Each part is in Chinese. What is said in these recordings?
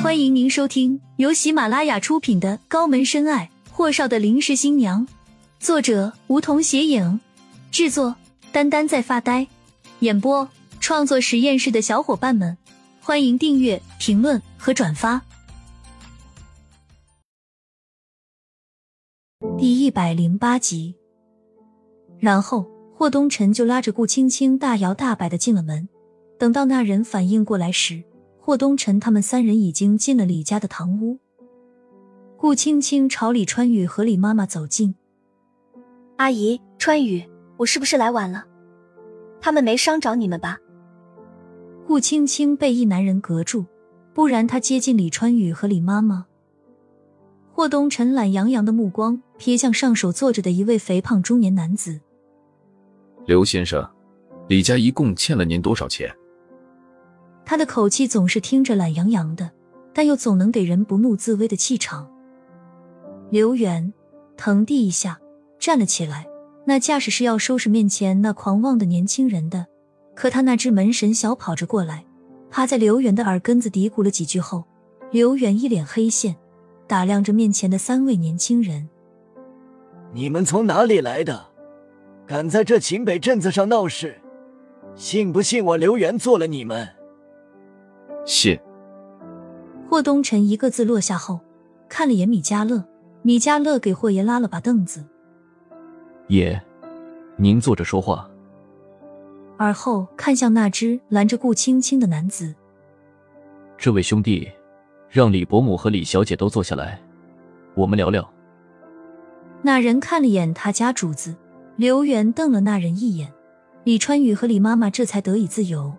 欢迎您收听由喜马拉雅出品的《高门深爱：霍少的临时新娘》，作者梧桐斜影，制作丹丹在发呆，演播创作实验室的小伙伴们，欢迎订阅、评论和转发。第一百零八集，然后霍东辰就拉着顾青青大摇大摆的进了门。等到那人反应过来时，霍东辰他们三人已经进了李家的堂屋。顾青青朝李川雨和李妈妈走近：“阿姨，川雨，我是不是来晚了？他们没伤着你们吧？”顾青青被一男人隔住，不然她接近李川雨和李妈妈。霍东辰懒洋洋的目光瞥向上手坐着的一位肥胖中年男子：“刘先生，李家一共欠了您多少钱？”他的口气总是听着懒洋洋的，但又总能给人不怒自威的气场。刘元腾地一下站了起来，那架势是要收拾面前那狂妄的年轻人的。可他那只门神小跑着过来，趴在刘元的耳根子嘀咕了几句后，刘元一脸黑线，打量着面前的三位年轻人：“你们从哪里来的？敢在这秦北镇子上闹事？信不信我刘元做了你们？”谢。霍东辰一个字落下后，看了眼米迦乐。米迦乐给霍爷拉了把凳子。爷，您坐着说话。而后看向那只拦着顾青青的男子。这位兄弟，让李伯母和李小姐都坐下来，我们聊聊。那人看了眼他家主子，刘元瞪了那人一眼。李川宇和李妈妈这才得以自由。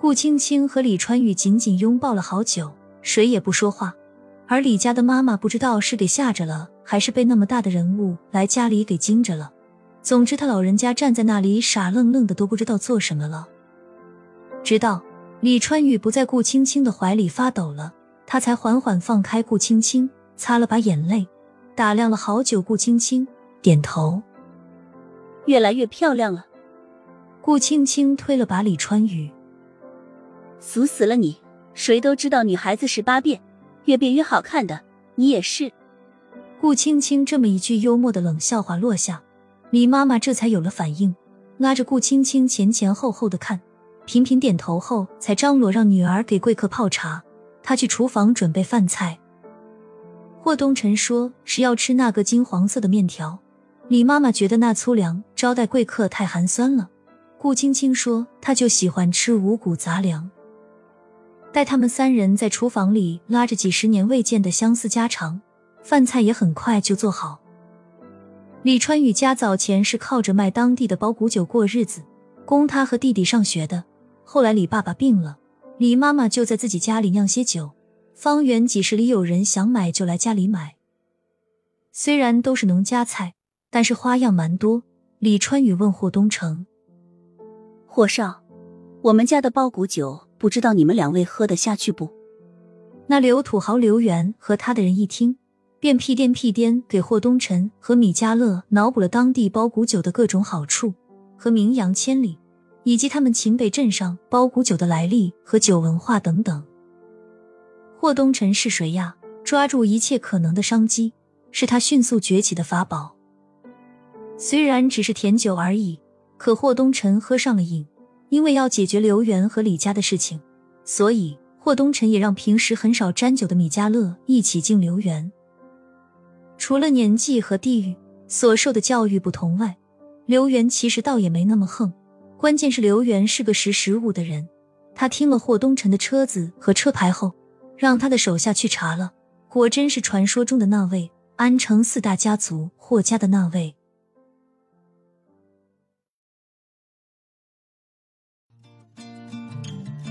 顾青青和李川雨紧紧拥抱了好久，谁也不说话。而李家的妈妈不知道是给吓着了，还是被那么大的人物来家里给惊着了。总之，他老人家站在那里傻愣愣的，都不知道做什么了。直到李川雨不在顾青青的怀里发抖了，他才缓缓放开顾青青，擦了把眼泪，打量了好久顾青青，点头：“越来越漂亮了。”顾青青推了把李川雨。俗死了你！谁都知道女孩子十八变，越变越好看的，你也是。顾青青这么一句幽默的冷笑话落下，李妈妈这才有了反应，拉着顾青青前前后后的看，频频点头后，才张罗让女儿给贵客泡茶，她去厨房准备饭菜。霍东辰说是要吃那个金黄色的面条，李妈妈觉得那粗粮招待贵客太寒酸了，顾青青说她就喜欢吃五谷杂粮。待他们三人在厨房里拉着几十年未见的相思家常，饭菜也很快就做好。李川雨家早前是靠着卖当地的包谷酒过日子，供他和弟弟上学的。后来李爸爸病了，李妈妈就在自己家里酿些酒，方圆几十里有人想买就来家里买。虽然都是农家菜，但是花样蛮多。李川雨问霍东城：“霍少，我们家的包谷酒。”不知道你们两位喝得下去不？那刘土豪刘元和他的人一听，便屁颠屁颠给霍东辰和米家乐脑补了当地包谷酒的各种好处和名扬千里，以及他们秦北镇上包谷酒的来历和酒文化等等。霍东辰是谁呀？抓住一切可能的商机，是他迅速崛起的法宝。虽然只是甜酒而已，可霍东辰喝上了瘾。因为要解决刘元和李家的事情，所以霍东辰也让平时很少沾酒的米家乐一起敬刘源。除了年纪和地域所受的教育不同外，刘元其实倒也没那么横。关键是刘元是个识时务的人，他听了霍东辰的车子和车牌后，让他的手下去查了，果真是传说中的那位安城四大家族霍家的那位。